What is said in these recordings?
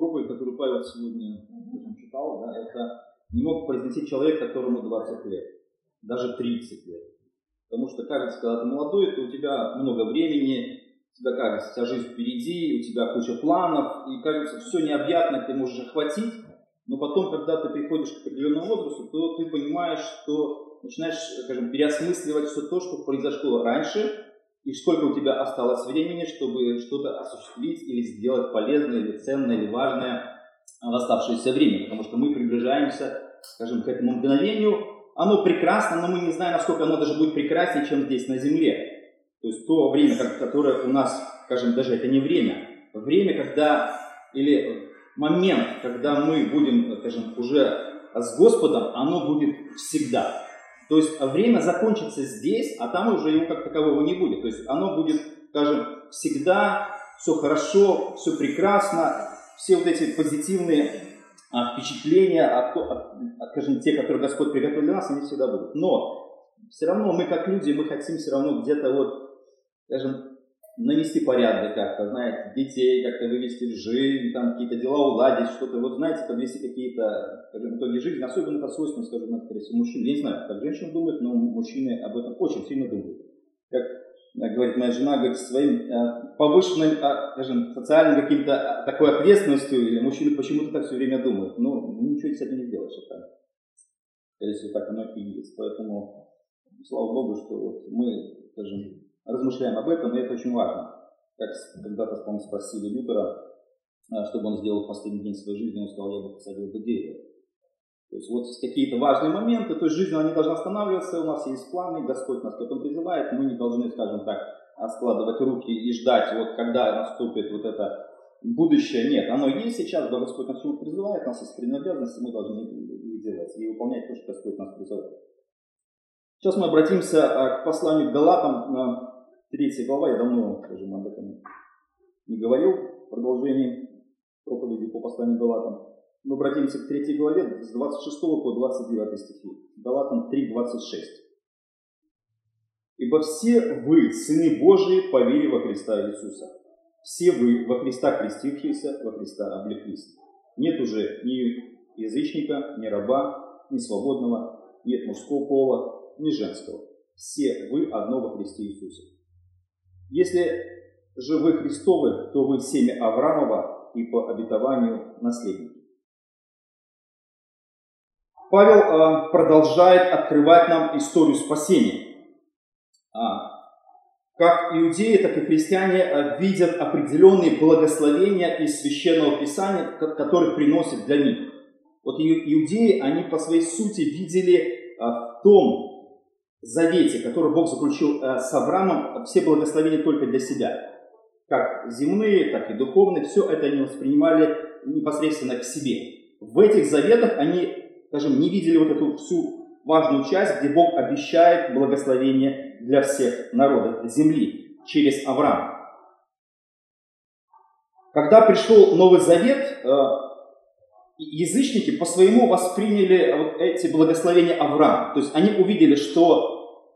проповедь, которую Павел сегодня читал, да, это не мог произнести человек, которому 20 лет, даже 30 лет. Потому что кажется, когда ты молодой, то у тебя много времени, тебе кажется, вся жизнь впереди, у тебя куча планов, и кажется, все необъятно ты можешь охватить, но потом, когда ты приходишь к определенному возрасту, то ты понимаешь, что начинаешь, скажем, переосмысливать все то, что произошло раньше, и сколько у тебя осталось времени, чтобы что-то осуществить или сделать полезное, или ценное, или важное в оставшееся время. Потому что мы приближаемся, скажем, к этому мгновению. Оно прекрасно, но мы не знаем, насколько оно даже будет прекраснее, чем здесь на Земле. То есть то время, которое у нас, скажем, даже это не время. Время, когда, или момент, когда мы будем, скажем, уже с Господом, оно будет всегда. То есть время закончится здесь, а там уже его как такового не будет. То есть оно будет, скажем, всегда все хорошо, все прекрасно, все вот эти позитивные а, впечатления, от, от, от, скажем, те, которые Господь приготовил для нас, они всегда будут. Но все равно мы как люди, мы хотим все равно где-то вот, скажем, навести порядок как-то, знаете, детей как-то вывести в жизнь, там какие-то дела уладить, что-то, вот знаете, подвести какие-то, скажем, итоги жизни, особенно это свойственно, скажем, всего, мужчин. Я не знаю, как женщины думают, но мужчины об этом очень сильно думают. Как э, говорит моя жена, говорит, своим э, повышенным, э, скажем, социальным каким-то такой ответственностью, или мужчины почему-то так все время думают. Ну, ничего с этим не сделаешь, это, скорее всего, так оно и есть. Поэтому, слава Богу, что вот мы, скажем, размышляем об этом, и это очень важно. Как когда-то, по спросили Лютера, а, чтобы он сделал в последний день своей жизни, он сказал, я бы посадил бы дерево. То есть вот какие-то важные моменты, то есть жизнь она не должна останавливаться, у нас есть планы, Господь нас к этому призывает, мы не должны, скажем так, складывать руки и ждать, вот когда наступит вот это будущее. Нет, оно есть сейчас, да, Господь нас чему призывает, у нас есть принадлежность, мы должны их делать и выполнять то, что Господь нас призывает. Сейчас мы обратимся а, к посланию к Галатам, Третья глава, я давно, скажем, об этом не говорил, в продолжении проповеди по посланию Галатам. Мы обратимся к третьей главе с 26 по 29 стихи. Галатам 3.26. «Ибо все вы, сыны Божии, по вере во Христа Иисуса. Все вы во Христа крестившиеся, во Христа облеклись. Нет уже ни язычника, ни раба, ни свободного, нет мужского пола, ни женского. Все вы одно во Христе Иисусе. Если же вы Христовы, то вы семя Авраамова и по обетованию наследники. Павел а, продолжает открывать нам историю спасения. А, как иудеи, так и христиане а, видят определенные благословения из Священного Писания, которые приносит для них. Вот иудеи, они по своей сути видели в том, завете, который Бог заключил э, с Авраамом, все благословения только для себя. Как земные, так и духовные, все это они воспринимали непосредственно к себе. В этих заветах они, скажем, не видели вот эту всю важную часть, где Бог обещает благословение для всех народов земли через Авраама. Когда пришел Новый Завет, э, язычники по-своему восприняли вот эти благословения Авраама. То есть они увидели, что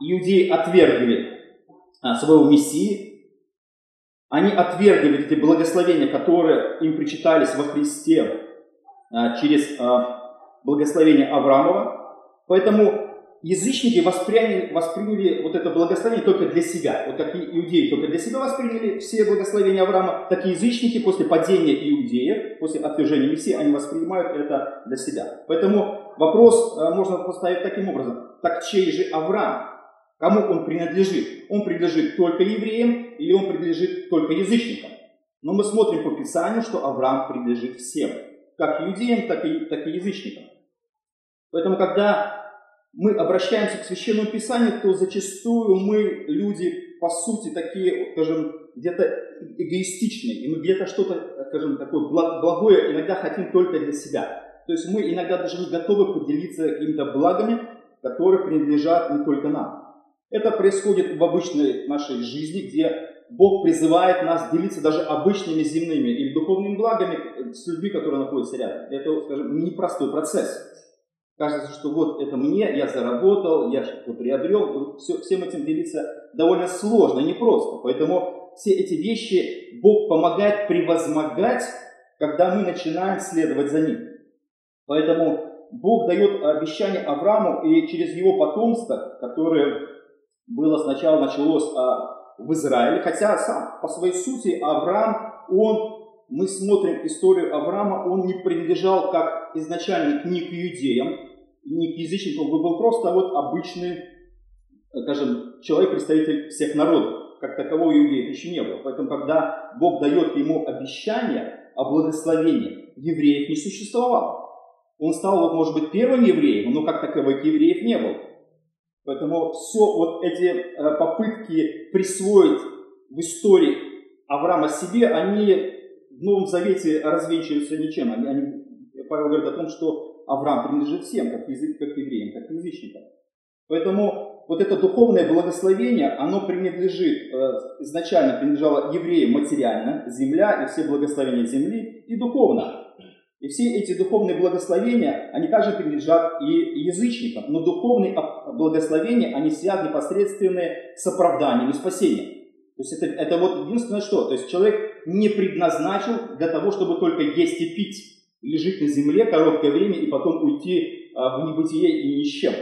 иудеи отвергли а, своего Мессии, они отвергли эти благословения, которые им причитались во Христе а, через а, благословение Авраамова. Поэтому язычники восприняли, восприняли вот это благословение только для себя. Вот как иудеи только для себя восприняли все благословения Авраама, так и язычники после падения иудеев, после отвержения Мессии, они воспринимают это для себя. Поэтому вопрос э, можно поставить таким образом. Так чей же Авраам? Кому он принадлежит? Он принадлежит только евреям или он принадлежит только язычникам? Но мы смотрим по Писанию, что Авраам принадлежит всем. Как иудеям, так и, так и язычникам. Поэтому, когда мы обращаемся к Священному Писанию, то зачастую мы, люди, по сути, такие, скажем, где-то эгоистичные, и мы где-то что-то, скажем, такое благое иногда хотим только для себя. То есть мы иногда даже не готовы поделиться какими-то благами, которые принадлежат не только нам. Это происходит в обычной нашей жизни, где Бог призывает нас делиться даже обычными земными или духовными благами с людьми, которые находятся рядом. Это, скажем, непростой процесс. Кажется, что вот это мне, я заработал, я что-то приобрел. Все, всем этим делиться довольно сложно, непросто. Поэтому все эти вещи Бог помогает превозмогать когда мы начинаем следовать за ним. Поэтому Бог дает обещание Аврааму и через его потомство, которое было сначала началось а, в Израиле, хотя сам по своей сути Авраам, он, мы смотрим историю Авраама, он не принадлежал как изначально ни к иудеям, ни к язычникам, он был просто вот обычный, скажем, человек, представитель всех народов как такового иудеев еще не было. Поэтому, когда Бог дает ему обещание о благословении, евреев не существовало. Он стал, вот, может быть, первым евреем, но как таковых евреев не было. Поэтому все вот эти э, попытки присвоить в истории Авраама себе, они в Новом Завете развенчиваются ничем. Они, они, Павел говорит о том, что Авраам принадлежит всем, как, язык, как евреям, как язычникам. Поэтому вот это духовное благословение, оно принадлежит, э, изначально принадлежало евреям материально, земля и все благословения земли, и духовно. И все эти духовные благословения, они также принадлежат и язычникам, но духовные благословения, они связаны непосредственно с оправданием и спасением. То есть это, это вот единственное что, то есть человек не предназначил для того, чтобы только есть и пить, лежить на земле короткое время и потом уйти в небытие и ни с чем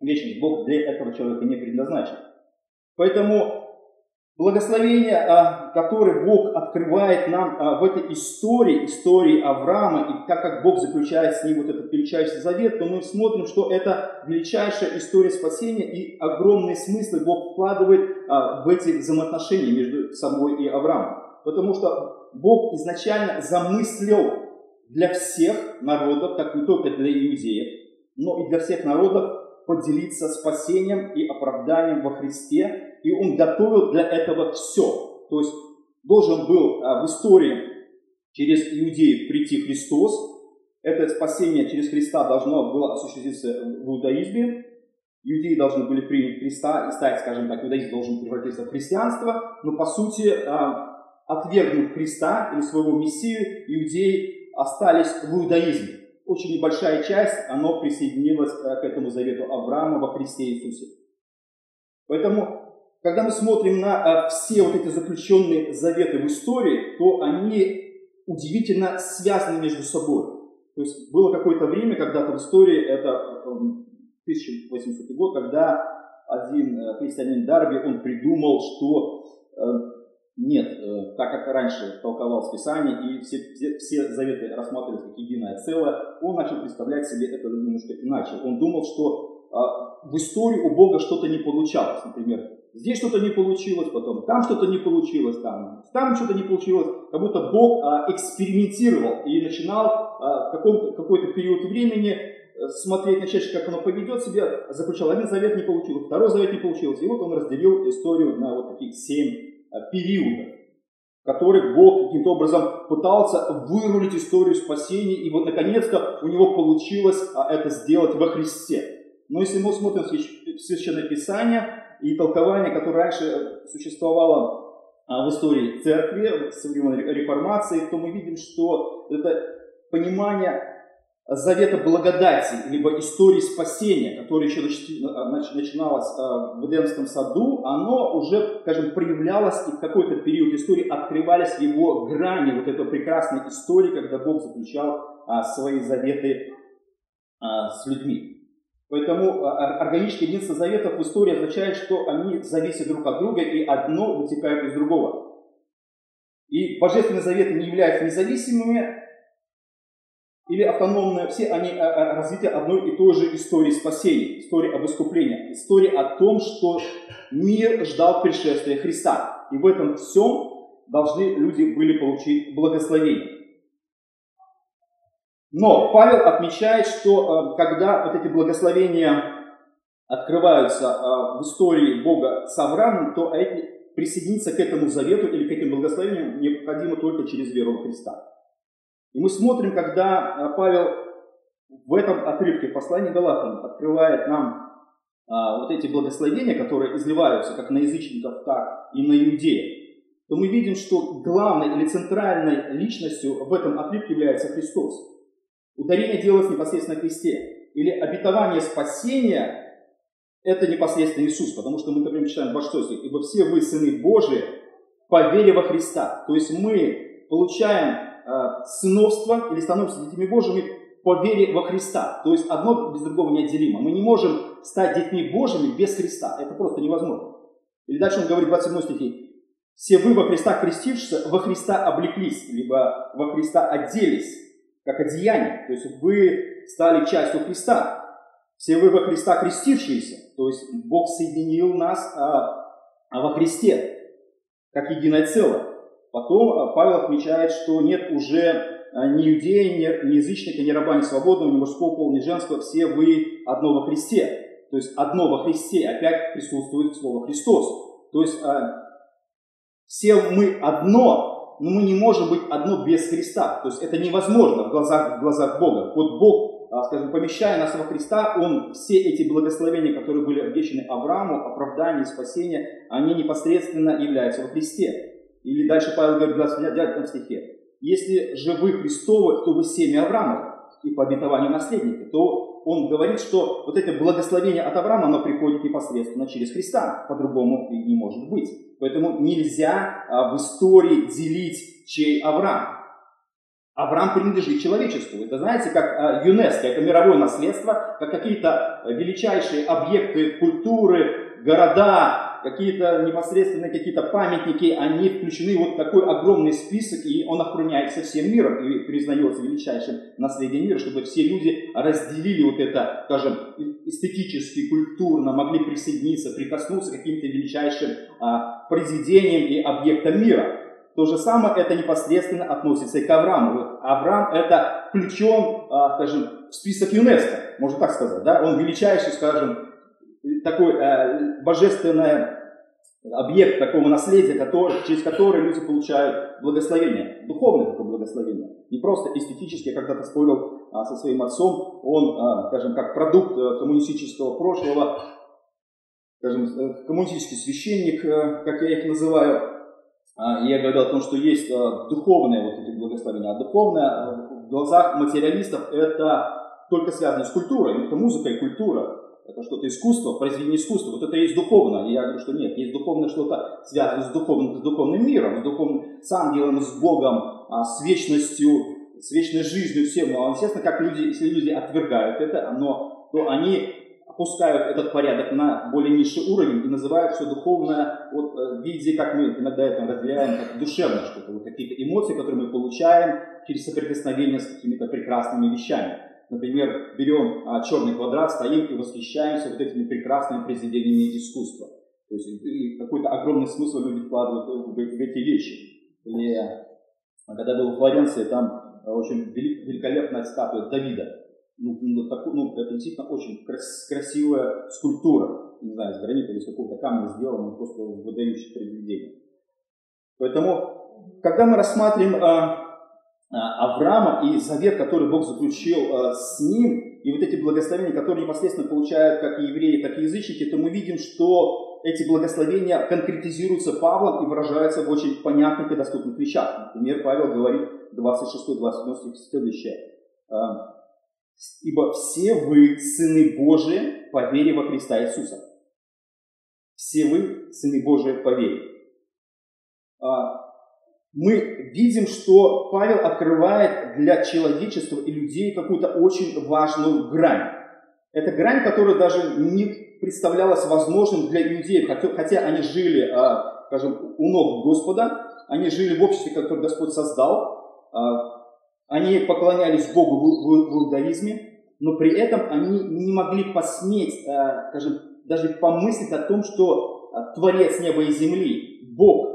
вечность Бог для этого человека не предназначен. Поэтому благословение, а, которое Бог открывает нам а, в этой истории, истории Авраама, и так как Бог заключает с ним вот этот величайший завет, то мы смотрим, что это величайшая история спасения и огромные смыслы Бог вкладывает а, в эти взаимоотношения между собой и Авраамом. Потому что Бог изначально замыслил для всех народов, как не только для иудеев, но и для всех народов поделиться спасением и оправданием во Христе, и Он готовил для этого все. То есть должен был а, в истории через иудеев прийти Христос, это спасение через Христа должно было осуществиться в иудаизме, иудеи должны были принять Христа и стать, скажем так, иудаизм должен превратиться в христианство, но по сути, а, отвергнув Христа или своего Мессию, иудеи остались в иудаизме очень небольшая часть, оно присоединилось э, к этому завету Авраама во Христе Иисусе. Поэтому, когда мы смотрим на э, все вот эти заключенные заветы в истории, то они удивительно связаны между собой. То есть было какое-то время, когда-то в истории, это 1800 эм, год, когда один э, христианин Дарби, он придумал, что нет, э, так как раньше толковал Писание и все, все, все заветы рассматривались как единое целое, он начал представлять себе это немножко иначе. Он думал, что а, в истории у Бога что-то не получалось. Например, здесь что-то не получилось, потом там что-то не получилось, там, там что-то не получилось. Как будто Бог а, экспериментировал и начинал а, в какой-то период времени э, смотреть, начать, как оно поведет себя, заключал один завет, не получилось, второй завет не получилось. И вот он разделил историю на вот таких семь периодов, в которых Бог каким-то образом пытался вырулить историю спасения, и вот наконец-то у него получилось а, это сделать во Христе. Но если мы смотрим в Священное Писание и толкование, которое раньше существовало а, в истории церкви, со времен реформации, то мы видим, что это понимание завета благодати, либо истории спасения, которая еще начиналась э, в Эдемском саду, оно уже, скажем, проявлялось и в какой-то период истории открывались его грани вот этой прекрасной истории, когда Бог заключал а, свои заветы а, с людьми. Поэтому а, органическое единство заветов в истории означает, что они зависят друг от друга, и одно вытекает из другого. И божественные заветы не являются независимыми, или автономные, все они э, э, развитие одной и той же истории спасения, истории об искуплении, истории о том, что мир ждал пришествия Христа. И в этом всем должны люди были получить благословение. Но Павел отмечает, что э, когда вот эти благословения открываются в истории Бога с Авраамом, то присоединиться к этому завету или к этим благословениям необходимо только через веру в Христа. И мы смотрим, когда э, Павел в этом отрывке послания Галатам открывает нам а, вот эти благословения, которые изливаются как на язычников, так и на иудеев, то мы видим, что главной или центральной личностью в этом отрывке является Христос. Ударение делалось непосредственно на кресте. Или обетование спасения – это непосредственно Иисус, потому что мы, например, читаем в 6 «Ибо все вы, сыны Божии, по вере во Христа». То есть мы получаем сыновство или становимся детьми Божьими по вере во Христа. То есть одно без другого неотделимо. Мы не можем стать детьми Божьими без Христа. Это просто невозможно. Или дальше он говорит в 27 стихе. Все вы во Христа крестившись, во Христа облеклись, либо во Христа оделись, как одеяние. То есть вы стали частью Христа. Все вы во Христа крестившиеся. То есть Бог соединил нас а, а во Христе, как единое целое. Потом а, Павел отмечает, что нет уже а, ни иудея, ни, ни язычника, ни раба, ни свободного, ни мужского пола, ни женского, все вы одно во Христе. То есть одно во Христе, опять присутствует слово Христос. То есть а, все мы одно, но мы не можем быть одно без Христа. То есть это невозможно в глазах, в глазах Бога. Вот Бог, скажем, помещая нас во Христа, Он все эти благословения, которые были обещаны Аврааму, оправдание, спасение, они непосредственно являются во Христе. Или дальше Павел говорит в 29 стихе. Если же вы Христовы, то вы семя Авраама и по обетованию наследника, то он говорит, что вот это благословение от Авраама, оно приходит непосредственно через Христа. По-другому и не может быть. Поэтому нельзя а, в истории делить, чей Авраам. Авраам принадлежит человечеству. Это, знаете, как а, ЮНЕСКО, это мировое наследство, как какие-то величайшие объекты культуры, города, какие-то непосредственные какие-то памятники, они включены вот такой огромный список, и он охраняется всем миром и признается величайшим наследием мира, чтобы все люди разделили вот это, скажем, эстетически, культурно, могли присоединиться, прикоснуться к каким-то величайшим а, произведениям и объектам мира. То же самое это непосредственно относится и к Аврааму. Авраам это включен, а, скажем, в список ЮНЕСКО, можно так сказать. Да? Он величайший, скажем, такой э, божественный объект такого наследия, который, через который люди получают благословение, духовное такое благословение. Не просто эстетически, я когда-то спорил а, со своим отцом, он, а, скажем, как продукт а, коммунистического прошлого, скажем, э, коммунистический священник, а, как я их называю, а, я говорил о том, что есть а, духовное вот эти благословения, а духовное в глазах материалистов это только связано с культурой, это музыка и культура это что-то искусство, произведение искусства, вот это есть духовно. И я говорю, что нет, есть духовное что-то связанное с духовным, с духовным миром, с, духовным, с ангелом, с Богом, а, с вечностью, с вечной жизнью всем. Но, естественно, как люди, если люди отвергают это, но, то они опускают этот порядок на более низший уровень и называют все духовное вот, э, в виде, как мы иногда это разделяем, как душевное что-то, вот какие-то эмоции, которые мы получаем через соприкосновение с какими-то прекрасными вещами. Например, берем а, черный квадрат, стоим и восхищаемся вот этими прекрасными произведениями искусства. То есть какой-то огромный смысл люди вкладывают в, в, эти вещи. Или а, когда был в Флоренции, там а, очень велик, великолепная статуя Давида. Ну, ну, так, ну, это действительно очень крас, красивая скульптура. Не знаю, из гранита или из какого-то камня сделана, просто выдающее произведение. Поэтому, когда мы рассматриваем а, Авраама и завет, который Бог заключил а, с ним, и вот эти благословения, которые непосредственно получают как и евреи, так и язычники, то мы видим, что эти благословения конкретизируются Павлом и выражаются в очень понятных и доступных вещах. Например, Павел говорит 26-27 стих следующее. А, «Ибо все вы сыны Божии по вере во Христа Иисуса». Все вы сыны Божии по вере мы видим, что Павел открывает для человечества и людей какую-то очень важную грань. Это грань, которая даже не представлялась возможным для иудеев, хотя они жили, а, скажем, у ног Господа, они жили в обществе, которое Господь создал, а, они поклонялись Богу в иудаизме, но при этом они не могли посметь, а, скажем, даже помыслить о том, что Творец неба и земли, Бог,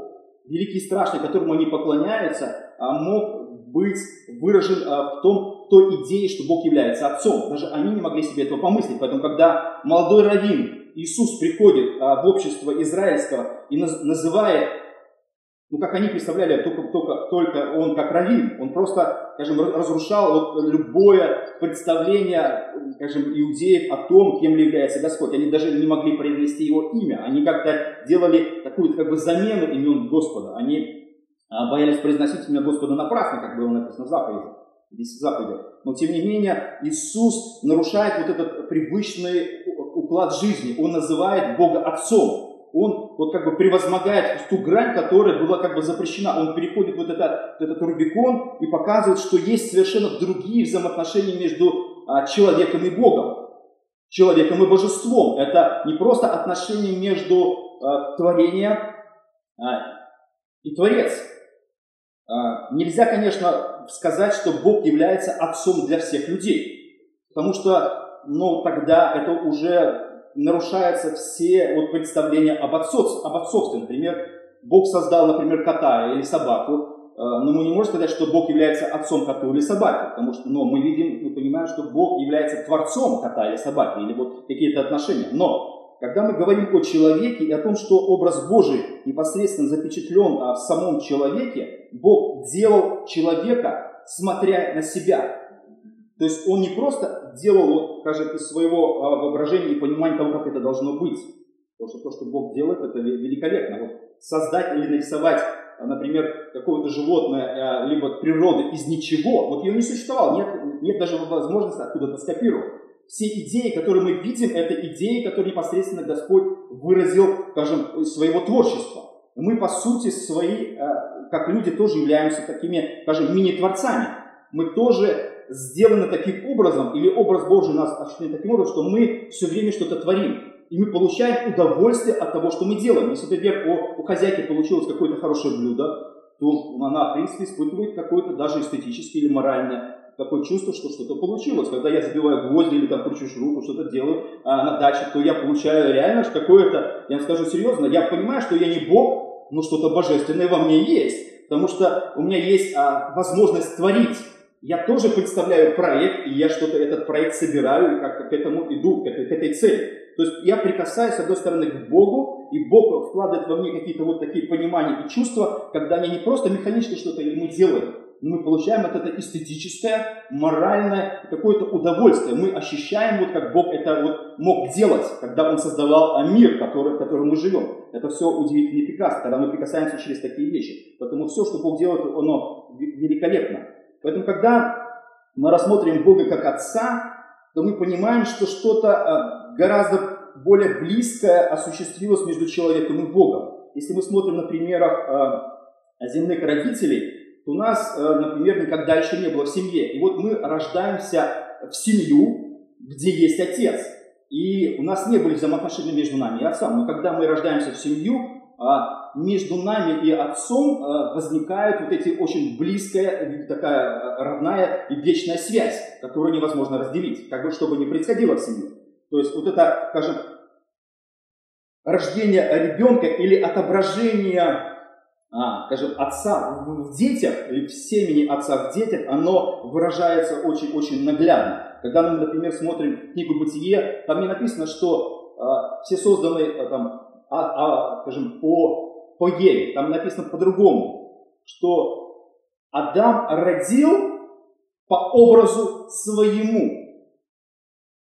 великий и страшный, которому они поклоняются, а, мог быть выражен а, в том, той идее, что Бог является Отцом. Даже они не могли себе этого помыслить. Поэтому, когда молодой раввин Иисус приходит а, в общество израильского и называет ну, как они представляли, только, только, только он как раввин, он просто, скажем, разрушал вот любое представление, скажем, иудеев о том, кем является Господь. Они даже не могли произнести его имя. Они как-то делали такую как бы замену имен Господа. Они а, боялись произносить имя Господа напрасно, как было написано в заповеди. Здесь в заповеди. Но тем не менее, Иисус нарушает вот этот привычный уклад жизни. Он называет Бога Отцом. Он вот как бы превозмогает ту грань, которая была как бы запрещена. Он переходит вот этот, этот Рубикон и показывает, что есть совершенно другие взаимоотношения между а, человеком и Богом, человеком и божеством. Это не просто отношения между а, творением а, и Творец. А, нельзя, конечно, сказать, что Бог является отцом для всех людей, потому что, ну, тогда это уже нарушаются все вот представления об, отцов, об отцовстве. Например, Бог создал, например, кота или собаку, э, но мы не можем сказать, что Бог является отцом кота или собаки, потому что но мы видим, мы понимаем, что Бог является творцом кота или собаки, или вот какие-то отношения. Но когда мы говорим о человеке и о том, что образ Божий непосредственно запечатлен а, в самом человеке, Бог делал человека, смотря на себя. То есть он не просто делал, скажем, из своего а, воображения и понимания того, как это должно быть. Потому что то, что Бог делает, это великолепно. Вот создать или нарисовать, а, например, какое-то животное, а, либо природу из ничего, вот ее не существовало, нет, нет даже возможности откуда-то скопировать. Все идеи, которые мы видим, это идеи, которые непосредственно Господь выразил, скажем, своего творчества. Мы, по сути, свои, как люди, тоже являемся такими, скажем, мини-творцами. Мы тоже сделано таким образом, или образ Божий нас осуществлен таким образом, что мы все время что-то творим. И мы получаем удовольствие от того, что мы делаем. Если, например, у, у хозяйки получилось какое-то хорошее блюдо, то она, в принципе, испытывает какое-то даже эстетическое или моральное такое чувство, что что-то получилось. Когда я забиваю гвозди или там кручу шурупу, что-то делаю а, на даче, то я получаю реально какое-то, я вам скажу серьезно, я понимаю, что я не Бог, но что-то божественное во мне есть. Потому что у меня есть а, возможность творить я тоже представляю проект, и я что-то, этот проект собираю, и как к этому иду, к этой, к этой цели. То есть я прикасаюсь, с одной стороны, к Богу, и Бог вкладывает во мне какие-то вот такие понимания и чувства, когда они не просто механически что-то делаем, но мы получаем от этого эстетическое, моральное, какое-то удовольствие. Мы ощущаем, вот как Бог это вот мог делать, когда Он создавал мир, который, в котором мы живем. Это все удивительно и прекрасно, когда мы прикасаемся через такие вещи. Поэтому все, что Бог делает, оно великолепно. Поэтому, когда мы рассмотрим Бога как Отца, то мы понимаем, что что-то э, гораздо более близкое осуществилось между человеком и Богом. Если мы смотрим на примерах э, земных родителей, то у нас, э, например, никогда еще не было в семье. И вот мы рождаемся в семью, где есть отец. И у нас не были взаимоотношения между нами и отцом. Но когда мы рождаемся в семью, а, между нами и Отцом а, возникает вот эти очень близкая, такая а, родная и вечная связь, которую невозможно разделить, как бы чтобы не происходило в семье. То есть вот это, скажем, рождение ребенка или отображение, а, скажем, отца в детях, или в семени отца в детях, оно выражается очень-очень наглядно. Когда мы, например, смотрим книгу «Бытие», там не написано, что а, все созданы там, а, а, скажем, по, по Еве. Там написано по-другому, что Адам родил по образу своему.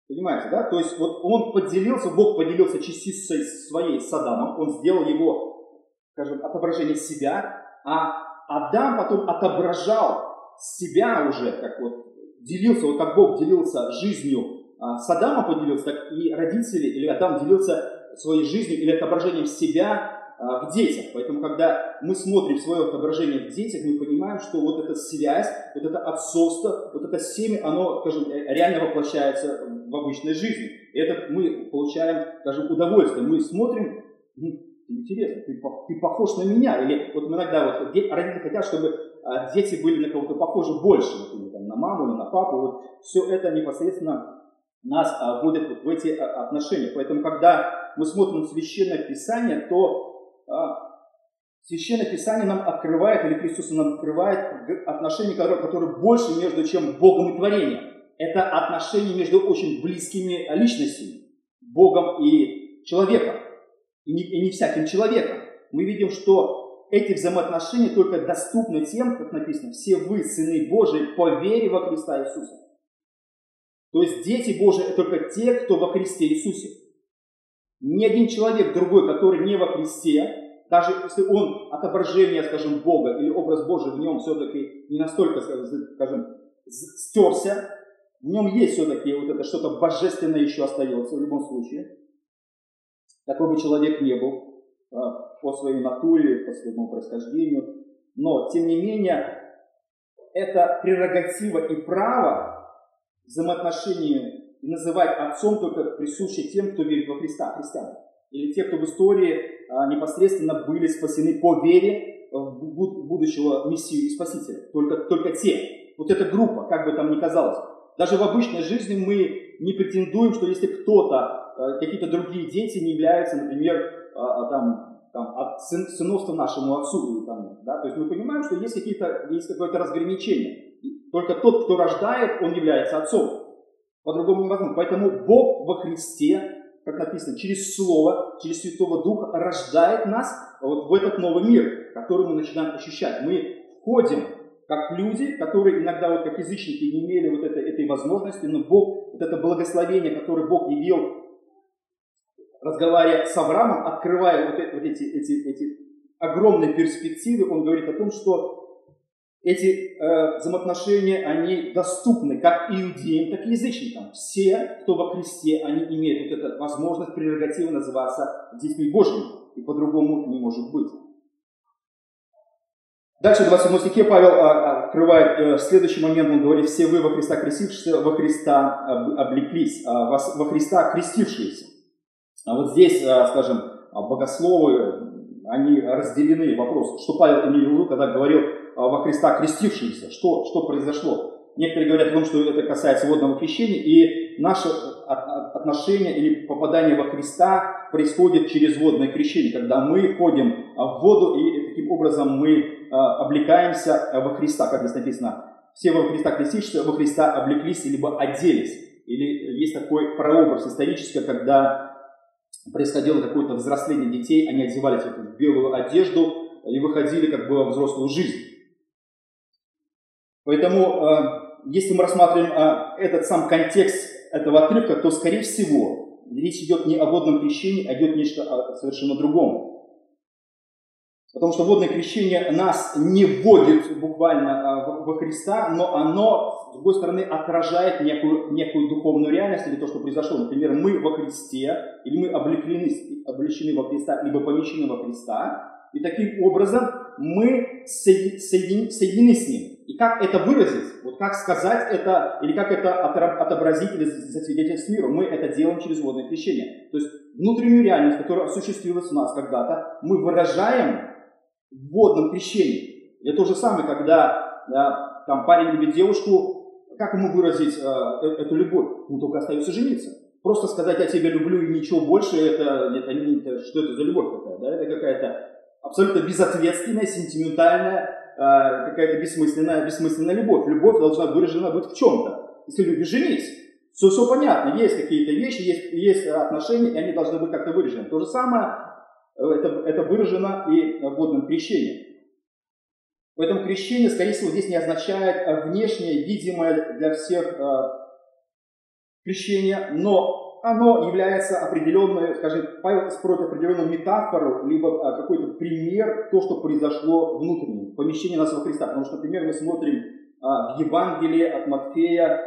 Понимаете, да? То есть вот он поделился, Бог поделился частицей своей с Адамом, он сделал его, скажем, отображение себя, а Адам потом отображал себя уже, как вот делился, вот как Бог делился жизнью а, с Адамом поделился, так и родители, или Адам делился своей жизнью или отображением себя в детях. Поэтому, когда мы смотрим свое отображение в детях, мы понимаем, что вот эта связь, вот это отцовство, вот это семя, оно, скажем, э, реально воплощается в обычной жизни. И это мы получаем, скажем, удовольствие. Мы смотрим, интересно, ты, ты похож на меня. Или вот иногда вот родители хотят, чтобы а, дети были на кого-то похожи больше, например, там, на маму или на папу. Вот все это непосредственно нас а, вводит вот в эти а, отношения. Поэтому, когда мы смотрим Священное Писание, то Священное Писание нам открывает, или Христос нам открывает отношения, которые, которые больше между чем Богом и творением. Это отношения между очень близкими личностями, Богом и человеком, и не, и не всяким человеком. Мы видим, что эти взаимоотношения только доступны тем, как написано, все вы, сыны Божии, по вере во Христа Иисуса. То есть дети Божии – это только те, кто во Христе Иисусе. Ни один человек другой, который не во Христе, даже если он отображение, скажем, Бога или образ Божий в нем все-таки не настолько, скажем, стерся, в нем есть все-таки вот это что-то божественное еще остается в любом случае. Какой бы человек ни был. по своей натуре, по своему происхождению. Но, тем не менее, это прерогатива и право взаимоотношения и называть отцом только присуще тем, кто верит во Христа, христиан. Или те, кто в истории а, непосредственно были спасены по вере в будущего Мессию и Спасителя. Только, только те. Вот эта группа, как бы там ни казалось. Даже в обычной жизни мы не претендуем, что если кто-то, а, какие-то другие дети не являются, например, а, там, там, от сын, сыновства нашему отцу. Там, да? То есть мы понимаем, что есть, какие-то, есть какое-то разграничение. Только тот, кто рождает, он является отцом. По-другому невозможно. Поэтому Бог во Христе, как написано, через Слово, через Святого Духа рождает нас вот в этот новый мир, который мы начинаем ощущать. Мы входим как люди, которые иногда вот как язычники не имели вот этой, этой возможности, но Бог, вот это благословение, которое Бог явил, разговаривая с Авраамом, открывая вот, эти, вот эти, эти, эти огромные перспективы, он говорит о том, что эти э, взаимоотношения, они доступны как иудеям, так и язычникам. Все, кто во Христе, они имеют вот эту возможность, прерогативу называться детьми Божьими. И по-другому не может быть. Дальше в 27 стихе Павел а, а, открывает э, следующий момент, он говорит, все вы во Христа крестившиеся, во Христа облеклись, а, во Христа крестившиеся. А вот здесь, а, скажем, богословы, они разделены. Вопрос, что Павел имел в виду, когда говорил во Христа крестившиеся. Что, что произошло? Некоторые говорят о том, что это касается водного крещения, и наше отношение или попадание во Христа происходит через водное крещение, когда мы входим в воду, и таким образом мы а, облекаемся во Христа, как здесь написано. Все во Христа крестившиеся, во Христа облеклись, либо оделись. Или есть такой прообраз исторический, когда происходило какое-то взросление детей, они одевались в белую одежду и выходили как бы во взрослую жизнь. Поэтому, э, если мы рассматриваем э, этот сам контекст этого отрывка, то, скорее всего, речь идет не о водном крещении, а идет нечто о совершенно другом. Потому что водное крещение нас не вводит буквально э, во Христа, но оно, с другой стороны, отражает некую, некую духовную реальность или то, что произошло. Например, мы во Христе, или мы облеклены, облечены во Христа, либо помещены во Христа, и таким образом мы соединены с Ним. И как это выразить, вот как сказать это, или как это отобразить или засвидетельствовать миру, мы это делаем через водное крещение. То есть внутреннюю реальность, которая осуществилась у нас когда-то, мы выражаем в водном крещении. Это то же самое, когда да, там парень любит девушку, как ему выразить э, э эту любовь? Ему только остается жениться. Просто сказать «я тебя люблю» и ничего больше, это, это, это что это за любовь такая? Да? Это какая-то абсолютно безответственная, сентиментальная, какая-то бессмысленная, бессмысленная любовь. Любовь должна выражена быть в чем-то. Если любишь, женись. Все, все понятно, есть какие-то вещи, есть, есть отношения, и они должны быть как-то выражены. То же самое, э, это, это выражено и в водном крещении. Поэтому крещение, скорее всего, здесь не означает э, внешнее, видимое для всех э, крещение, но оно является определенной, скажем, Павел строит определенную метафору, либо а, какой-то пример, то, что произошло внутренне, помещение нас во Христа. Потому что, например, мы смотрим а, в Евангелии от Матфея,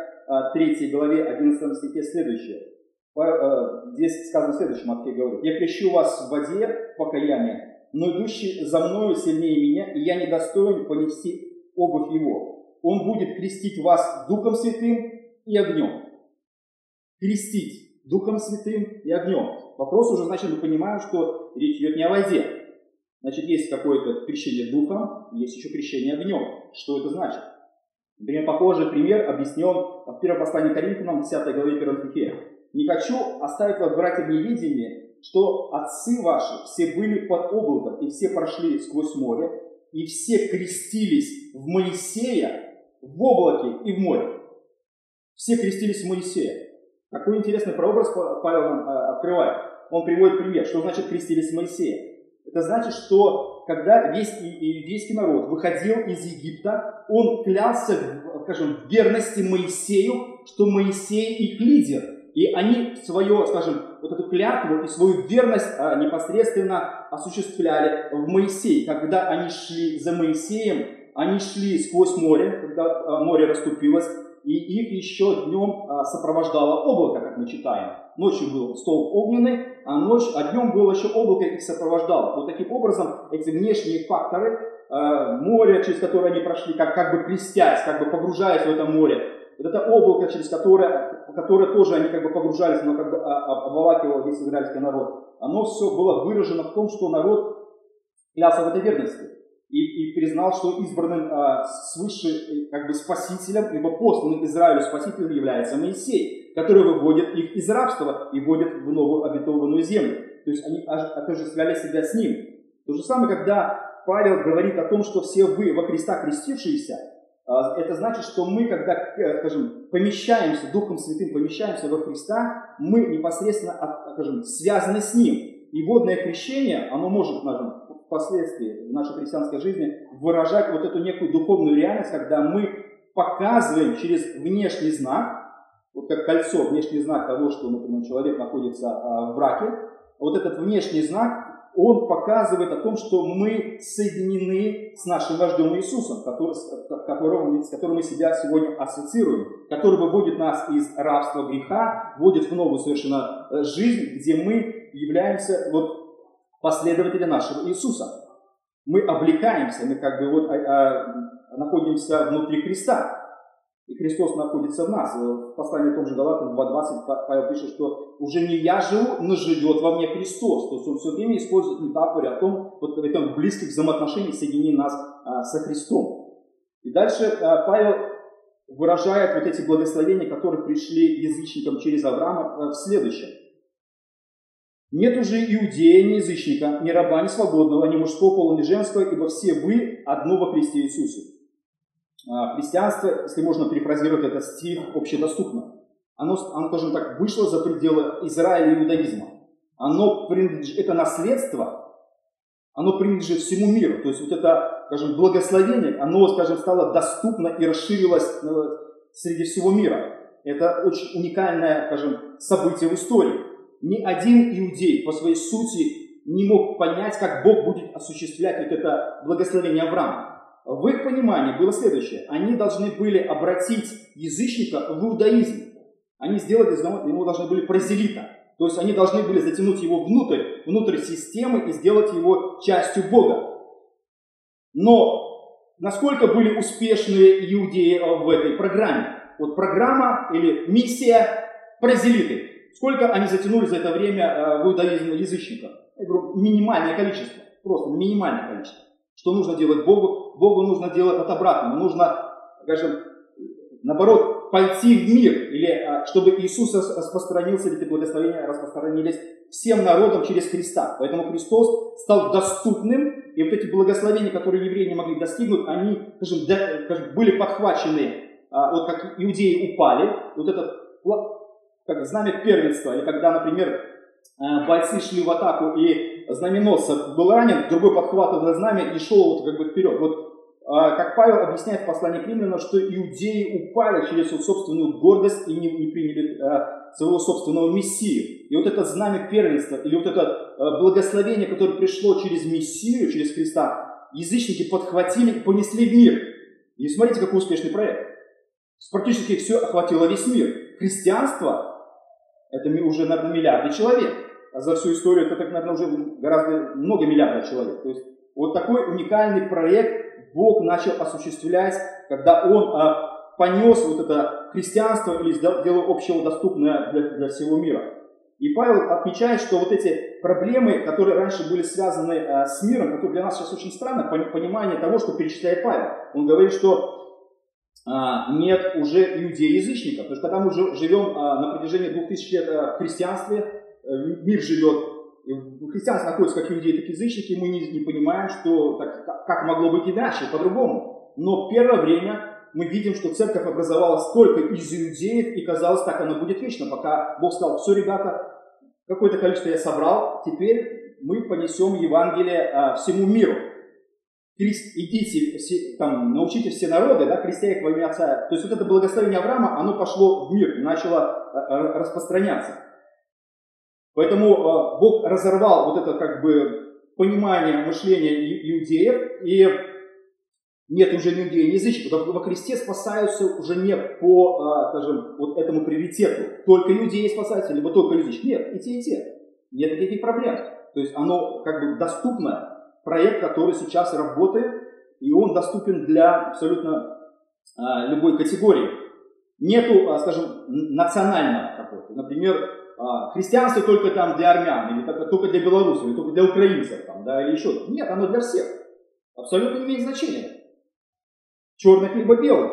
3 а, главе, 11 стихе следующее. Здесь сказано следующее, Матфей говорит, «Я крещу вас в воде покаяния, но идущий за мною сильнее меня, и я недостоин понести обувь его. Он будет крестить вас Духом Святым и огнем». Крестить Духом Святым и огнем. Вопрос уже, значит, мы понимаем, что речь идет не о воде. Значит, есть какое-то крещение Духом, есть еще крещение огнем. Что это значит? Например, похожий пример объяснен в первом послании Коринфянам, 10 главе 1 стихе. «Не хочу оставить вас, братья, в невидении, что отцы ваши все были под облаком, и все прошли сквозь море, и все крестились в Моисея, в облаке и в море». Все крестились в Моисея. Какой интересный прообраз Павел нам э, открывает. Он приводит пример, что значит крестились Моисея. Это значит, что когда весь иудейский народ выходил из Египта, он клялся, скажем, в верности Моисею, что Моисей их лидер. И они свою, скажем, вот эту клятву и свою верность а, непосредственно осуществляли в Моисее. Когда они шли за Моисеем, они шли сквозь море, когда а, море расступилось, и их еще днем а, сопровождало облако, как мы читаем. Ночью был столб огненный, а, ночь, а днем было еще облако их сопровождало. Вот таким образом эти внешние факторы, э, море, через которое они прошли, как, как бы крестясь, как бы погружаясь в это море, вот это облако, через которое, которое тоже они как бы погружались, оно как бы обволакивало весь израильский народ, оно все было выражено в том, что народ клялся в этой верности и, и признал, что избранным а, свыше э, как бы спасителем, либо посланным Израилю спасителем является Моисей, который выводит их из рабства и вводит в новую обетованную землю. То есть они отождествляли себя с ним. То же самое, когда Павел говорит о том, что все вы во Христа крестившиеся, а, это значит, что мы, когда, э, скажем, помещаемся, Духом Святым помещаемся во Христа, мы непосредственно, скажем, связаны с Ним. И водное крещение, оно может, скажем, впоследствии в нашей христианской жизни выражать вот эту некую духовную реальность, когда мы показываем через внешний знак, вот как кольцо, внешний знак того, что, например, человек находится а, в браке, вот этот внешний знак, он показывает о том, что мы соединены с нашим вождем Иисусом, который, которого, с которым мы себя сегодня ассоциируем, который выводит нас из рабства греха, вводит в новую совершенно э, жизнь, где мы являемся вот последователи нашего Иисуса. Мы облекаемся, мы как бы вот а, а, находимся внутри Христа. И Христос находится в нас. В послании том же Галатам 2.20 Павел пишет, что уже не я живу, но живет во мне Христос. То есть он все время использует метафоры о том, вот в этом близких взаимоотношениях соединений нас а, со Христом. И дальше а, Павел выражает вот эти благословения, которые пришли язычникам через Авраама а, в следующем. Нет уже иудея, ни язычника, ни раба, ни свободного, ни мужского пола, ни женского, ибо все вы одно во Христе Иисусе. А, христианство, если можно перефразировать этот стих, общедоступно. Оно, оно, скажем так, вышло за пределы Израиля и иудаизма. Оно принадлежит, это наследство, оно принадлежит всему миру. То есть вот это, скажем, благословение, оно, скажем, стало доступно и расширилось э, среди всего мира. Это очень уникальное, скажем, событие в истории ни один иудей по своей сути не мог понять, как Бог будет осуществлять вот это благословение Авраама. В их понимании было следующее. Они должны были обратить язычника в иудаизм. Они сделали из него, должны были прозелита. То есть они должны были затянуть его внутрь, внутрь системы и сделать его частью Бога. Но насколько были успешны иудеи в этой программе? Вот программа или миссия прозелиты. Сколько они затянули за это время э, в иудаизм язычников? Я говорю, минимальное количество. Просто минимальное количество. Что нужно делать Богу? Богу нужно делать от обратного. Нужно, скажем, наоборот, пойти в мир, или э, чтобы Иисус распространился, эти благословения распространились всем народам через Христа. Поэтому Христос стал доступным, и вот эти благословения, которые евреи не могли достигнуть, они, скажем, были подхвачены, а, вот как иудеи упали, вот этот как знамя первенства, или когда, например, э, бойцы шли в атаку и знаменосца был ранен, другой подхватывал знамя и шел вот как бы вперед. Вот э, как Павел объясняет в послании к римлянам, что иудеи упали через вот собственную гордость и не, не приняли э, своего собственного мессию. И вот это знамя первенства, или вот это благословение, которое пришло через мессию, через Христа, язычники подхватили и понесли в мир. И смотрите, какой успешный проект. Практически все охватило весь мир. Христианство это уже, наверное, миллиарды человек. А за всю историю это, так, наверное, уже гораздо много миллиардов человек. То есть вот такой уникальный проект Бог начал осуществлять, когда Он а, понес вот это христианство или сделал общего доступное для, для всего мира. И Павел отмечает, что вот эти проблемы, которые раньше были связаны а, с миром, которые для нас сейчас очень странно, понимание того, что перечисляет Павел. Он говорит, что нет уже иудеи-язычников. То есть, когда мы живем а, на протяжении двух тысяч лет а, в христианстве, э, мир живет, в христианстве находятся как иудеи, так и язычники, мы не, не понимаем, что так, как могло быть иначе, по-другому. Но первое время мы видим, что церковь образовалась только из иудеев, и казалось, так она будет вечно, пока Бог сказал, все, ребята, какое-то количество я собрал, теперь мы понесем Евангелие а, всему миру идите, все, там, научите все народы, да, крестя их во имя Отца. То есть вот это благословение Авраама, оно пошло в мир, начало э, э, распространяться. Поэтому э, Бог разорвал вот это как бы понимание мышления иудеев, и нет уже иудея, ни язычников. Во Христе спасаются уже не по, скажем, вот этому приоритету. Только иудеи спасаются, либо только язычники. Нет, и те, и те. нет никаких проблем. То есть оно как бы доступно. Проект, который сейчас работает, и он доступен для абсолютно а, любой категории. Нету, а, скажем, национального какого-то. Например, а, христианство только там для армян, или только для белорусов, или только для украинцев, там, да, или еще. Нет, оно для всех. Абсолютно не имеет значения. Черный либо белый.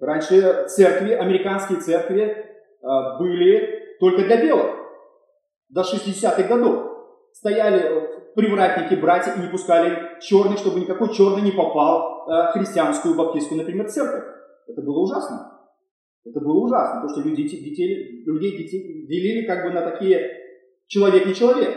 Раньше церкви, американские церкви а, были только для белых. До 60-х годов. Стояли привратники, братья и не пускали черных, чтобы никакой черный не попал в христианскую баптистскую, например, церковь. Это было ужасно. Это было ужасно, потому что люди, детей, людей детей делили как бы на такие человек не человек.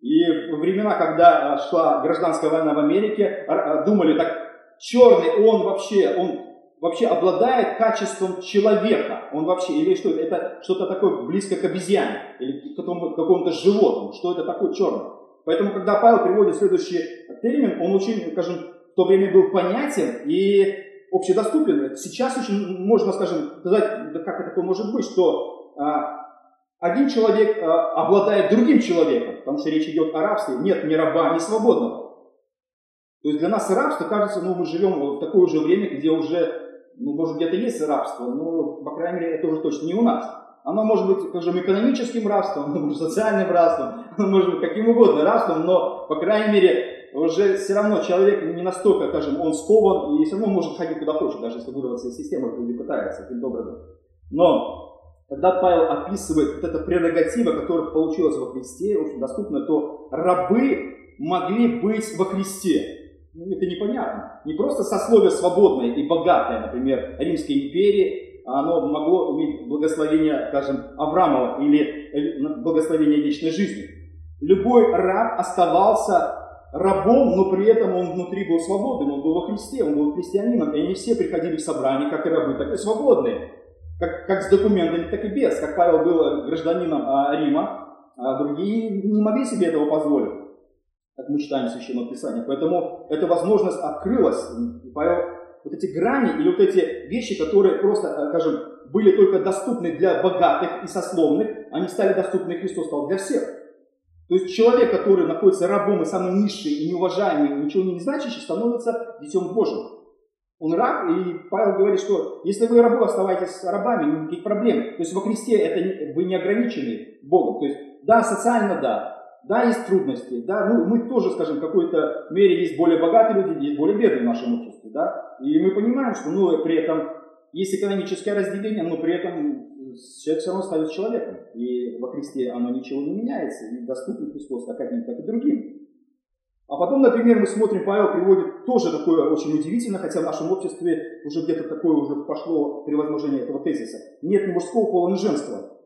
И в времена, когда шла гражданская война в Америке, думали так, черный, он вообще, он вообще обладает качеством человека. Он вообще, или что это, что-то такое близко к обезьяне, или к какому-то, какому животному. Что это такое черный? Поэтому, когда Павел приводит следующий термин, он очень, скажем, в то время был понятен и общедоступен. Сейчас очень можно, скажем, сказать, да как это такое может быть, что а, один человек а, обладает другим человеком, потому что речь идет о рабстве. Нет ни раба, ни свободного. То есть для нас рабство, кажется, ну, мы живем в такое же время, где уже, ну, может, где-то есть рабство, но, по крайней мере, это уже точно не у нас. Оно может быть, скажем, экономическим рабством, социальным рабством, может быть каким угодно рабством, но, по крайней мере, уже все равно человек не настолько, скажем, он скован и все равно может ходить куда хочет, даже если вырваться из системы, люди пытаются каким-то образом. Но когда Павел описывает вот это прерогатива, которая получилась во Христе, очень доступно, то рабы могли быть во Христе. Ну, это непонятно. Не просто сословие свободное и богатое, например, Римской империи, оно могло иметь благословение, скажем, Авраамова или благословение вечной жизни. Любой раб оставался рабом, но при этом он внутри был свободным, он был во Христе, он был христианином, и они все приходили в собрание, как и рабы, так и свободные, как, как с документами, так и без. Как Павел был гражданином а, Рима, а другие не могли себе этого позволить, как мы читаем в Священном Писании. Поэтому эта возможность открылась. Павел, вот эти грани или вот эти вещи, которые просто, э, скажем, были только доступны для богатых и сословных, они стали доступны, Христос стал для всех. То есть человек, который находится рабом и самый низший и неуважаемый, ничего не значащий, становится детем Божьим. Он раб, и Павел говорит, что если вы рабы, оставайтесь рабами, никаких проблем. То есть во Христе это вы не ограничены Богом. То есть да, социально да, да, есть трудности, да, ну, мы тоже, скажем, в какой-то мере есть более богатые люди, есть более бедные в нашем обществе, да, и мы понимаем, что, ну, при этом есть экономическое разделение, но при этом человек все равно остается человеком. И во Христе оно ничего не меняется. И доступен Христос как одним, так и другим. А потом, например, мы смотрим, Павел приводит тоже такое очень удивительно, хотя в нашем обществе уже где-то такое уже пошло превозможение этого тезиса. Нет ни мужского пола, ни женского.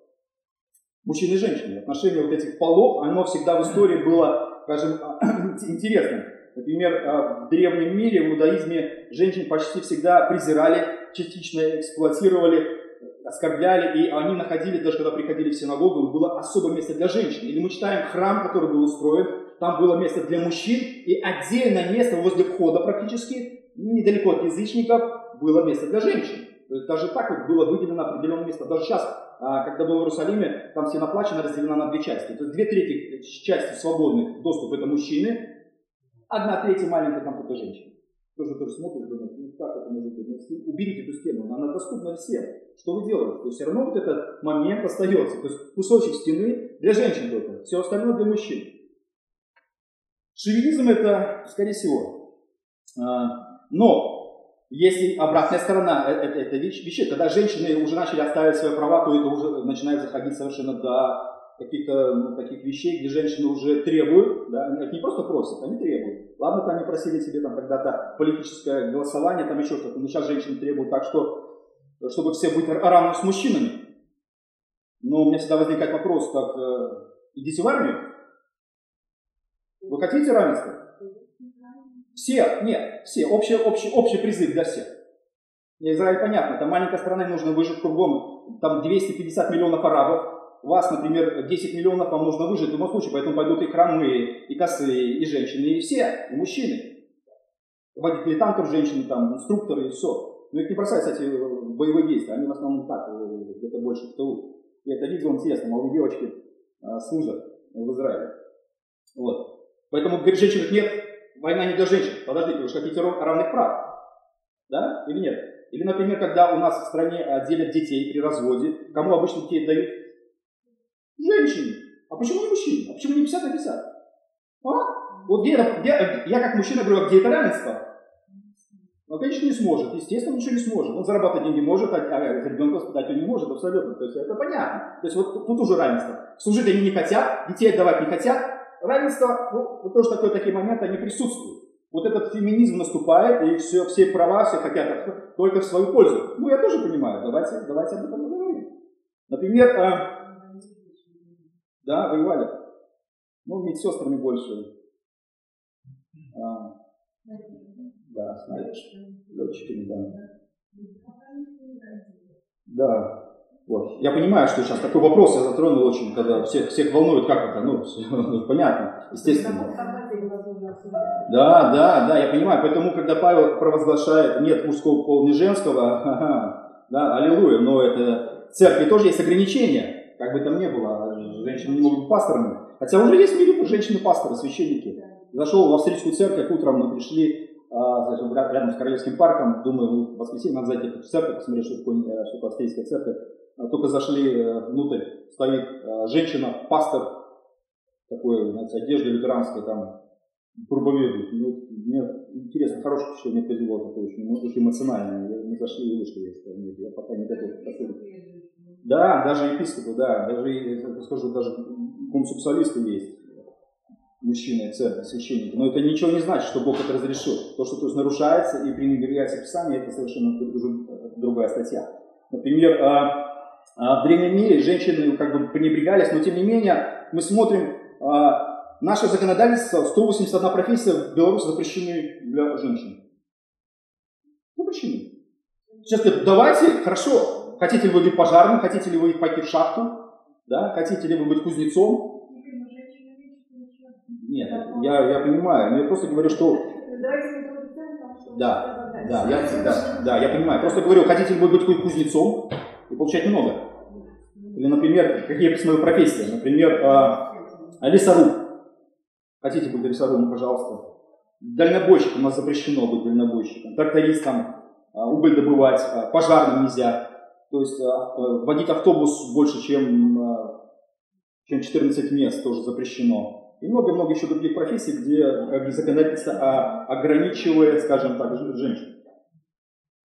Мужчины и женщины. Отношение вот этих полов, оно всегда в истории было, скажем, интересным. Например, а, в древнем мире, в иудаизме, женщин почти всегда презирали, частично эксплуатировали, оскорбляли, и они находили, даже когда приходили в синагогу, было особое место для женщин. Или мы читаем храм, который был устроен, там было место для мужчин, и отдельное место возле входа практически, недалеко от язычников, было место для женщин. То есть даже так вот было выделено определенное место. Даже сейчас, а, когда был в Иерусалиме, там все наплачено разделено на две части. То есть две трети части свободных доступ это мужчины, одна третья маленькая там только женщины тоже тоже смотришь, думаешь, ну как это может быть? Ну, уберите эту стену, она доступна всем. Что вы делаете? То есть все равно вот этот момент остается. То есть кусочек стены для женщин только, все остальное для мужчин. Шовинизм это, скорее всего. А, но если обратная сторона это, это вещь, вещи, когда женщины уже начали оставить свои права, то это уже начинает заходить совершенно до каких-то ну, таких вещей, где женщины уже требуют, да, они не просто просят, они требуют. Ладно, там они просили себе там когда-то политическое голосование, там еще что-то, но сейчас женщины требуют так, что, чтобы все быть равны с мужчинами. Но у меня всегда возникает вопрос, так, э, идите в армию? Вы хотите равенства? Все, нет, все, общий, общий, общий призыв для всех. Израиль понятно, там маленькая страна, нужно выжить кругом, там 250 миллионов арабов, вас, например, 10 миллионов, вам нужно выжить в любом случае, поэтому пойдут и хромые, и косые, и женщины, и все, и мужчины. Водители танков женщины, там, инструкторы, и все. Но их не бросают, кстати, боевые действия, они в основном так, где-то больше в тылу. И это видео интересно, молодые девочки а, служат. в Израиле. Вот. Поэтому говорит, женщин нет, война не для женщин. Подождите, вы же хотите равных прав. Да? Или нет? Или, например, когда у нас в стране делят детей при разводе, кому обычно детей дают? Женщине. А почему не мужчине? А почему не 50 на 50? А? Вот где, где, я как мужчина говорю, а где это равенство? Ну, конечно, не сможет. Естественно, ничего не сможет. Он зарабатывать деньги может, а, а ребенка воспитать он не может абсолютно. То есть это понятно. То есть вот тут уже равенство. Служить они не хотят, детей отдавать не хотят. Равенство, ну, вот тоже такое, такие моменты, они присутствуют. Вот этот феминизм наступает, и все, все права, все хотят только в свою пользу. Ну, я тоже понимаю. Давайте, давайте об этом поговорим. Например, э, да, воевали. Ну, медсестрами больше. А, да, знаешь, летчиками, да. Да. Вот. Я понимаю, что сейчас такой вопрос я затронул очень, когда всех, всех волнует, как это, ну, понятно, естественно. Да, да, да, я понимаю. Поэтому, когда Павел провозглашает нет мужского пола, не женского, да, аллилуйя, но это в церкви тоже есть ограничения, как бы там ни было, женщины не могут быть пасторами. Хотя уже есть в мире женщины-пасторы, священники. Зашел в австрийскую церковь, утром мы пришли, а, рядом с Королевским парком, думаю, ну, в воскресенье надо зайти в церковь, посмотреть, что такое, э, что такое австрийская церковь. А только зашли э, внутрь, стоит э, женщина, пастор, такой, знаете, одежда лютеранская, там, проповедует. Ну, мне интересно, хорошее впечатление произвело такое очень, очень эмоциональное. Не зашли и вышли, я сказал, нет, я пока не готов Да, даже епископы, да, даже, я скажу, даже гомосексуалисты есть мужчины, церковь, священники. Но это ничего не значит, что Бог это разрешил. То, что то есть, нарушается и пренебрегается Писание, это совершенно другая статья. Например, а, а, в древнем мире женщины как бы пренебрегались, но тем не менее мы смотрим, а, наше законодательство, 181 профессия в Беларуси запрещены для женщин. Запрещены. Сейчас говорят, давайте, хорошо, хотите ли вы быть пожарным, хотите ли вы пойти в шахту, да, хотите ли вы быть кузнецом, нет, я, я понимаю, но я просто говорю, что... Да, да, я, да, да, я понимаю. Просто говорю, хотите ли вы быть кузнецом и получать много? Или, например, какие посмотрю профессии? Например, э, лесоруб. Хотите быть лесорубом, пожалуйста. Дальнобойщик, у нас запрещено быть дальнобойщиком. Трактористом, э, убыль добывать, э, пожарным нельзя. То есть э, водить автобус больше, чем, э, чем 14 мест тоже запрещено и много-много еще других профессий, где законодательство ограничивает, скажем так, женщин.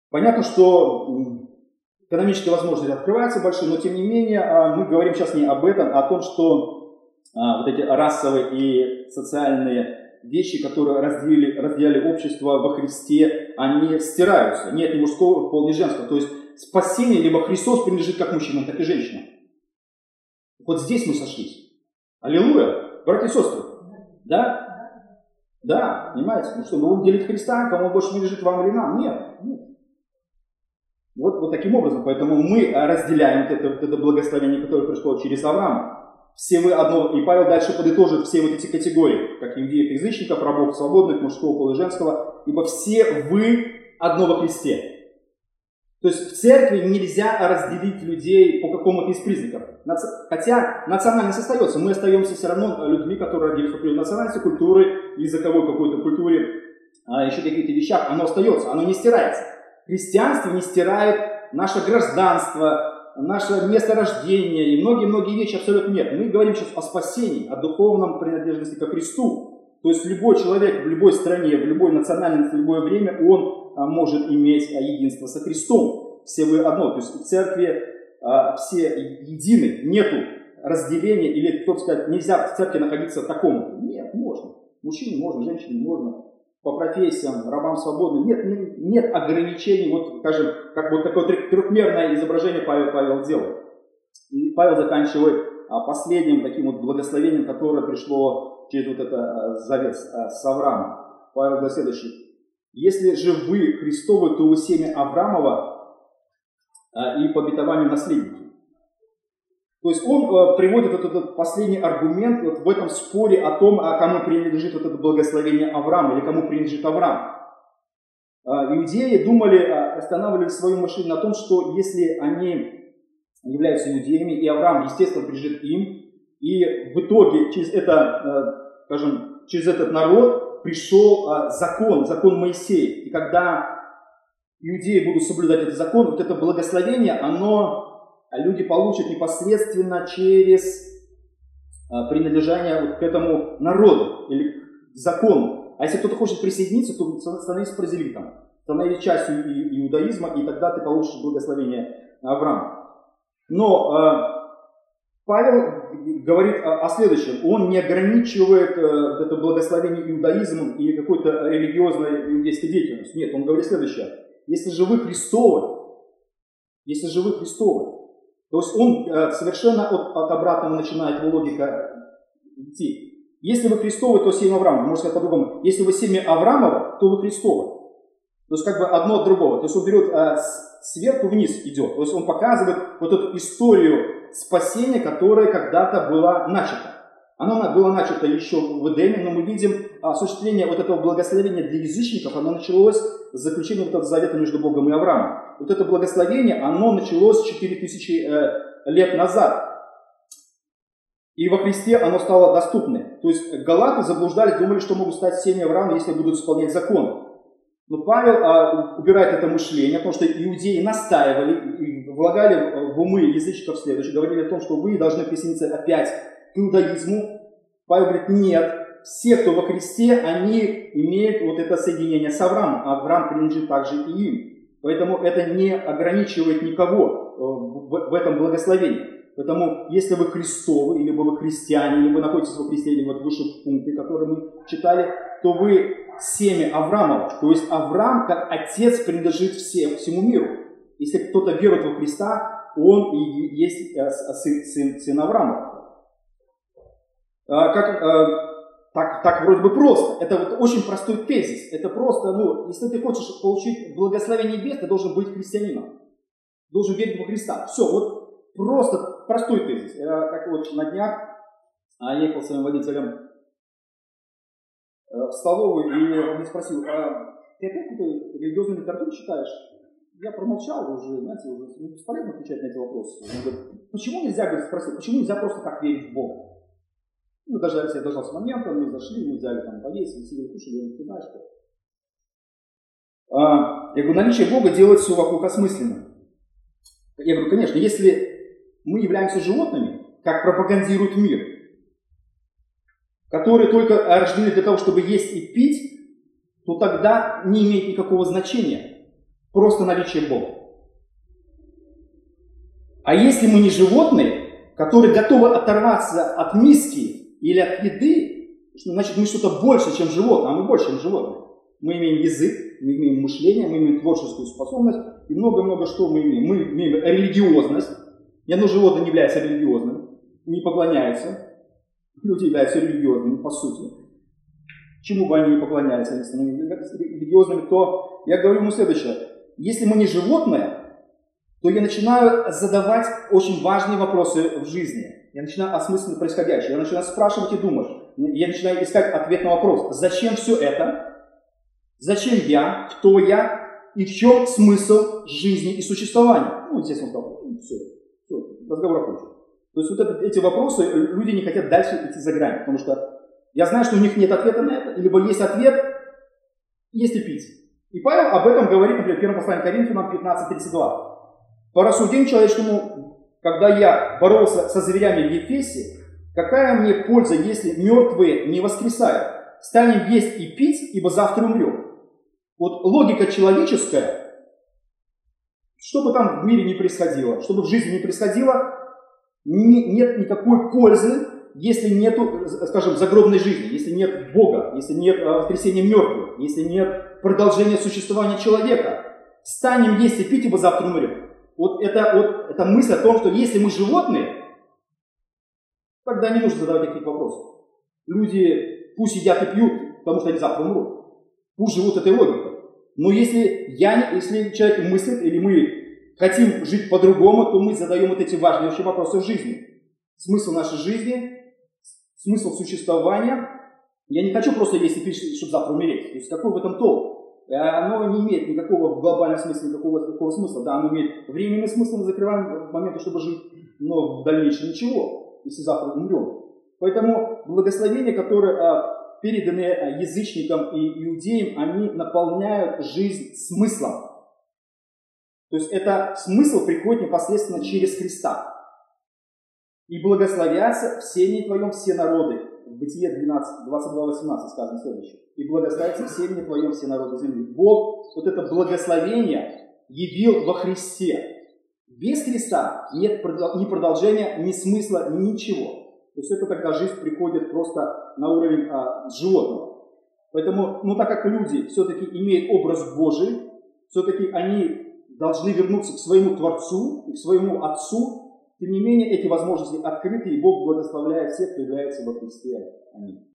Понятно, что экономические возможности открываются большие, но тем не менее а, мы говорим сейчас не об этом, а о том, что а, вот эти расовые и социальные вещи, которые разделили, разделяли общество во Христе, они стираются. Нет ни мужского пола, ни женского. То есть спасение либо Христос принадлежит как мужчинам, так и женщинам. Вот здесь мы сошлись. Аллилуйя! братья и сестры. Да? Да, понимаете? Ну что, мы будем делить Христа, кому больше не лежит вам или нам? Нет, нет. Вот, вот таким образом. Поэтому мы разделяем вот это, вот это благословение, которое пришло через Авраама. Все вы одно, и Павел дальше подытожит все вот эти категории, как иудеев, язычников, рабов, свободных, мужского пола и женского, ибо все вы одно во Христе. То есть в церкви нельзя разделить людей по какому-то из признаков. Хотя национальность остается, мы остаемся все равно людьми, которые родились в определенной национальности, культуры, языковой какой-то культуре, а еще каких-то вещах, оно остается, оно не стирается. Христианство не стирает наше гражданство, наше место рождения и многие-многие вещи абсолютно нет. Мы говорим сейчас о спасении, о духовном принадлежности ко Христу. То есть любой человек в любой стране, в любой национальности, в любое время, он может иметь а, единство со Христом. Все вы одно. То есть в церкви а, все едины, нету разделения, или, кто сказать, нельзя в церкви находиться такому. Нет, можно. Мужчине можно, женщине можно, по профессиям, рабам свободным. Нет, нет, нет ограничений, вот, скажем, как вот такое трехмерное изображение Павел, Павел делает. И Павел заканчивает последним таким вот благословением, которое пришло через вот это завет с Авраамом. Павел говорит следующий. Если же вы Христовы, то вы семя Авраамова а, и по обетованию наследники. То есть он а, приводит вот этот последний аргумент вот в этом споре о том, а кому принадлежит вот это благословение Авраама или кому принадлежит Авраам. А, иудеи думали, останавливали свою машину на том, что если они являются иудеями, и Авраам, естественно, принадлежит им, И в итоге через это, э, скажем, через этот народ пришел э, закон, закон Моисея. И когда иудеи будут соблюдать этот закон, вот это благословение, оно люди получат непосредственно через принадлежание вот к этому народу или к закону. А если кто-то хочет присоединиться, то становись прозелитом, становись частью иудаизма, и тогда ты получишь благословение Авраама. Но Павел говорит о, следующем. Он не ограничивает э, это благословение иудаизмом или какой-то религиозной иудейской деятельностью. Нет, он говорит следующее. Если же вы Христовы, если же вы Христовы, то есть он э, совершенно от, от обратного начинает его логика идти. Если вы Христовы, то семя Авраама. Можно сказать по-другому. Если вы семя Авраамова, то вы Христовы. То есть как бы одно от другого. То есть он берет а, сверху вниз идет. То есть он показывает вот эту историю спасения, которая когда-то была начата. Оно было начато еще в Эдеме, но мы видим осуществление вот этого благословения для язычников, оно началось с заключения вот этого завета между Богом и Авраамом. Вот это благословение, оно началось 4000 э, лет назад. И во Христе оно стало доступным. То есть галаты заблуждались, думали, что могут стать семьей Авраама, если будут исполнять закон. Но Павел а, убирает это мышление, потому что иудеи настаивали и влагали в умы язычников следующее, говорили о том, что вы должны присоединиться опять к иудаизму. Павел говорит, нет, все, кто во Христе, они имеют вот это соединение с Авраамом. А Авраам принадлежит также и им. Поэтому это не ограничивает никого э, в этом благословении. Поэтому, если вы Христовы, или вы христиане, или вы находитесь во Христе, или вот выше в пункте, который мы читали, то вы семя Авраамова. То есть Авраам, как отец, принадлежит всем, всему миру. Если кто-то верует во Христа, он и есть э, сын, сын, сын Авраама. А, как, э, так, так вроде бы просто. Это вот очень простой тезис. Это просто, ну, если ты хочешь получить благословение небес, ты должен быть христианином. Должен верить во Христа. Все, вот просто простой тезис. Я как вот на днях а, ехал своим водителем Э, в столовую, и он меня спросил, а ты опять какую-то религиозную литературу читаешь? Я промолчал уже, знаете, уже ну, бесполезно отвечать на эти вопросы. Он говорит, почему нельзя, говорит, спросил, почему нельзя просто так верить в Бога? Мы дождались, я дождался момента, мы зашли, мы взяли там поесть, мы сидели, кушали, я ты знаешь что? А, я говорю, наличие Бога делает все вокруг осмысленным. Я говорю, конечно, если мы являемся животными, как пропагандирует мир, которые только рождены для того, чтобы есть и пить, то тогда не имеет никакого значения просто наличие Бога. А если мы не животные, которые готовы оторваться от миски или от еды, значит мы что-то больше, чем животные, а мы больше, чем животные. Мы имеем язык, мы имеем мышление, мы имеем творческую способность и много-много что мы имеем. Мы имеем религиозность. Ни одно животное не является религиозным, не поклоняется, Люди являются религиозными, по сути. Чему бы они не поклонялись, они религиозными, то я говорю ему следующее. Если мы не животное, то я начинаю задавать очень важные вопросы в жизни. Я начинаю осмысливать происходящее. Я начинаю спрашивать и думать. Я начинаю искать ответ на вопрос. Зачем все это? Зачем я? Кто я? И в чем смысл жизни и существования? Ну, здесь он сказал, ну, все, все, разговор окончен. То есть вот это, эти вопросы, э, люди не хотят дальше идти за грань, потому что я знаю, что у них нет ответа на это, либо есть ответ, есть и пить. И Павел об этом говорит, например, в 1 послании Коринфянам 15.32. По рассуждению человеческому, когда я боролся со зверями в Ефесе, какая мне польза, если мертвые не воскресают? Станем есть и пить, ибо завтра умрем. Вот логика человеческая, что бы там в мире не происходило, что бы в жизни не происходило, нет никакой пользы, если нет, скажем, загробной жизни, если нет Бога, если нет э, воскресения мертвых, если нет продолжения существования человека. Станем есть и пить, ибо завтра умрем. Вот это, вот эта мысль о том, что если мы животные, тогда не нужно задавать таких вопросов. Люди пусть едят и пьют, потому что они завтра умрут. Пусть живут этой логикой. Но если, я, если человек мыслит, или мы хотим жить по-другому, то мы задаем вот эти важные вообще вопросы жизни. Смысл нашей жизни, смысл существования. Я не хочу просто есть и пить, чтобы завтра умереть. То есть какой в этом толк? Э, оно не имеет никакого в глобальном смысле никакого такого смысла. Да, оно имеет временный смысл, мы закрываем моменты, чтобы жить, но в дальнейшем ничего. если завтра умрем. Поэтому благословения, которые а, переданы а, язычникам и иудеям, они наполняют жизнь смыслом. То есть это смысл приходит непосредственно через Христа. И благословятся в семени твоем все народы. В Бытие 12, 22, 18 сказано следующее. И благословятся в семени твоем все народы земли. Бог вот это благословение явил во Христе. Без Христа нет ни продолжения, ни смысла, ничего. То есть это когда жизнь приходит просто на уровень а, животного. Поэтому, ну так как люди все-таки имеют образ Божий, все-таки они должны вернуться к своему Творцу и к своему Отцу, тем не менее эти возможности открыты, и Бог благословляет всех, кто является во Христе. Аминь.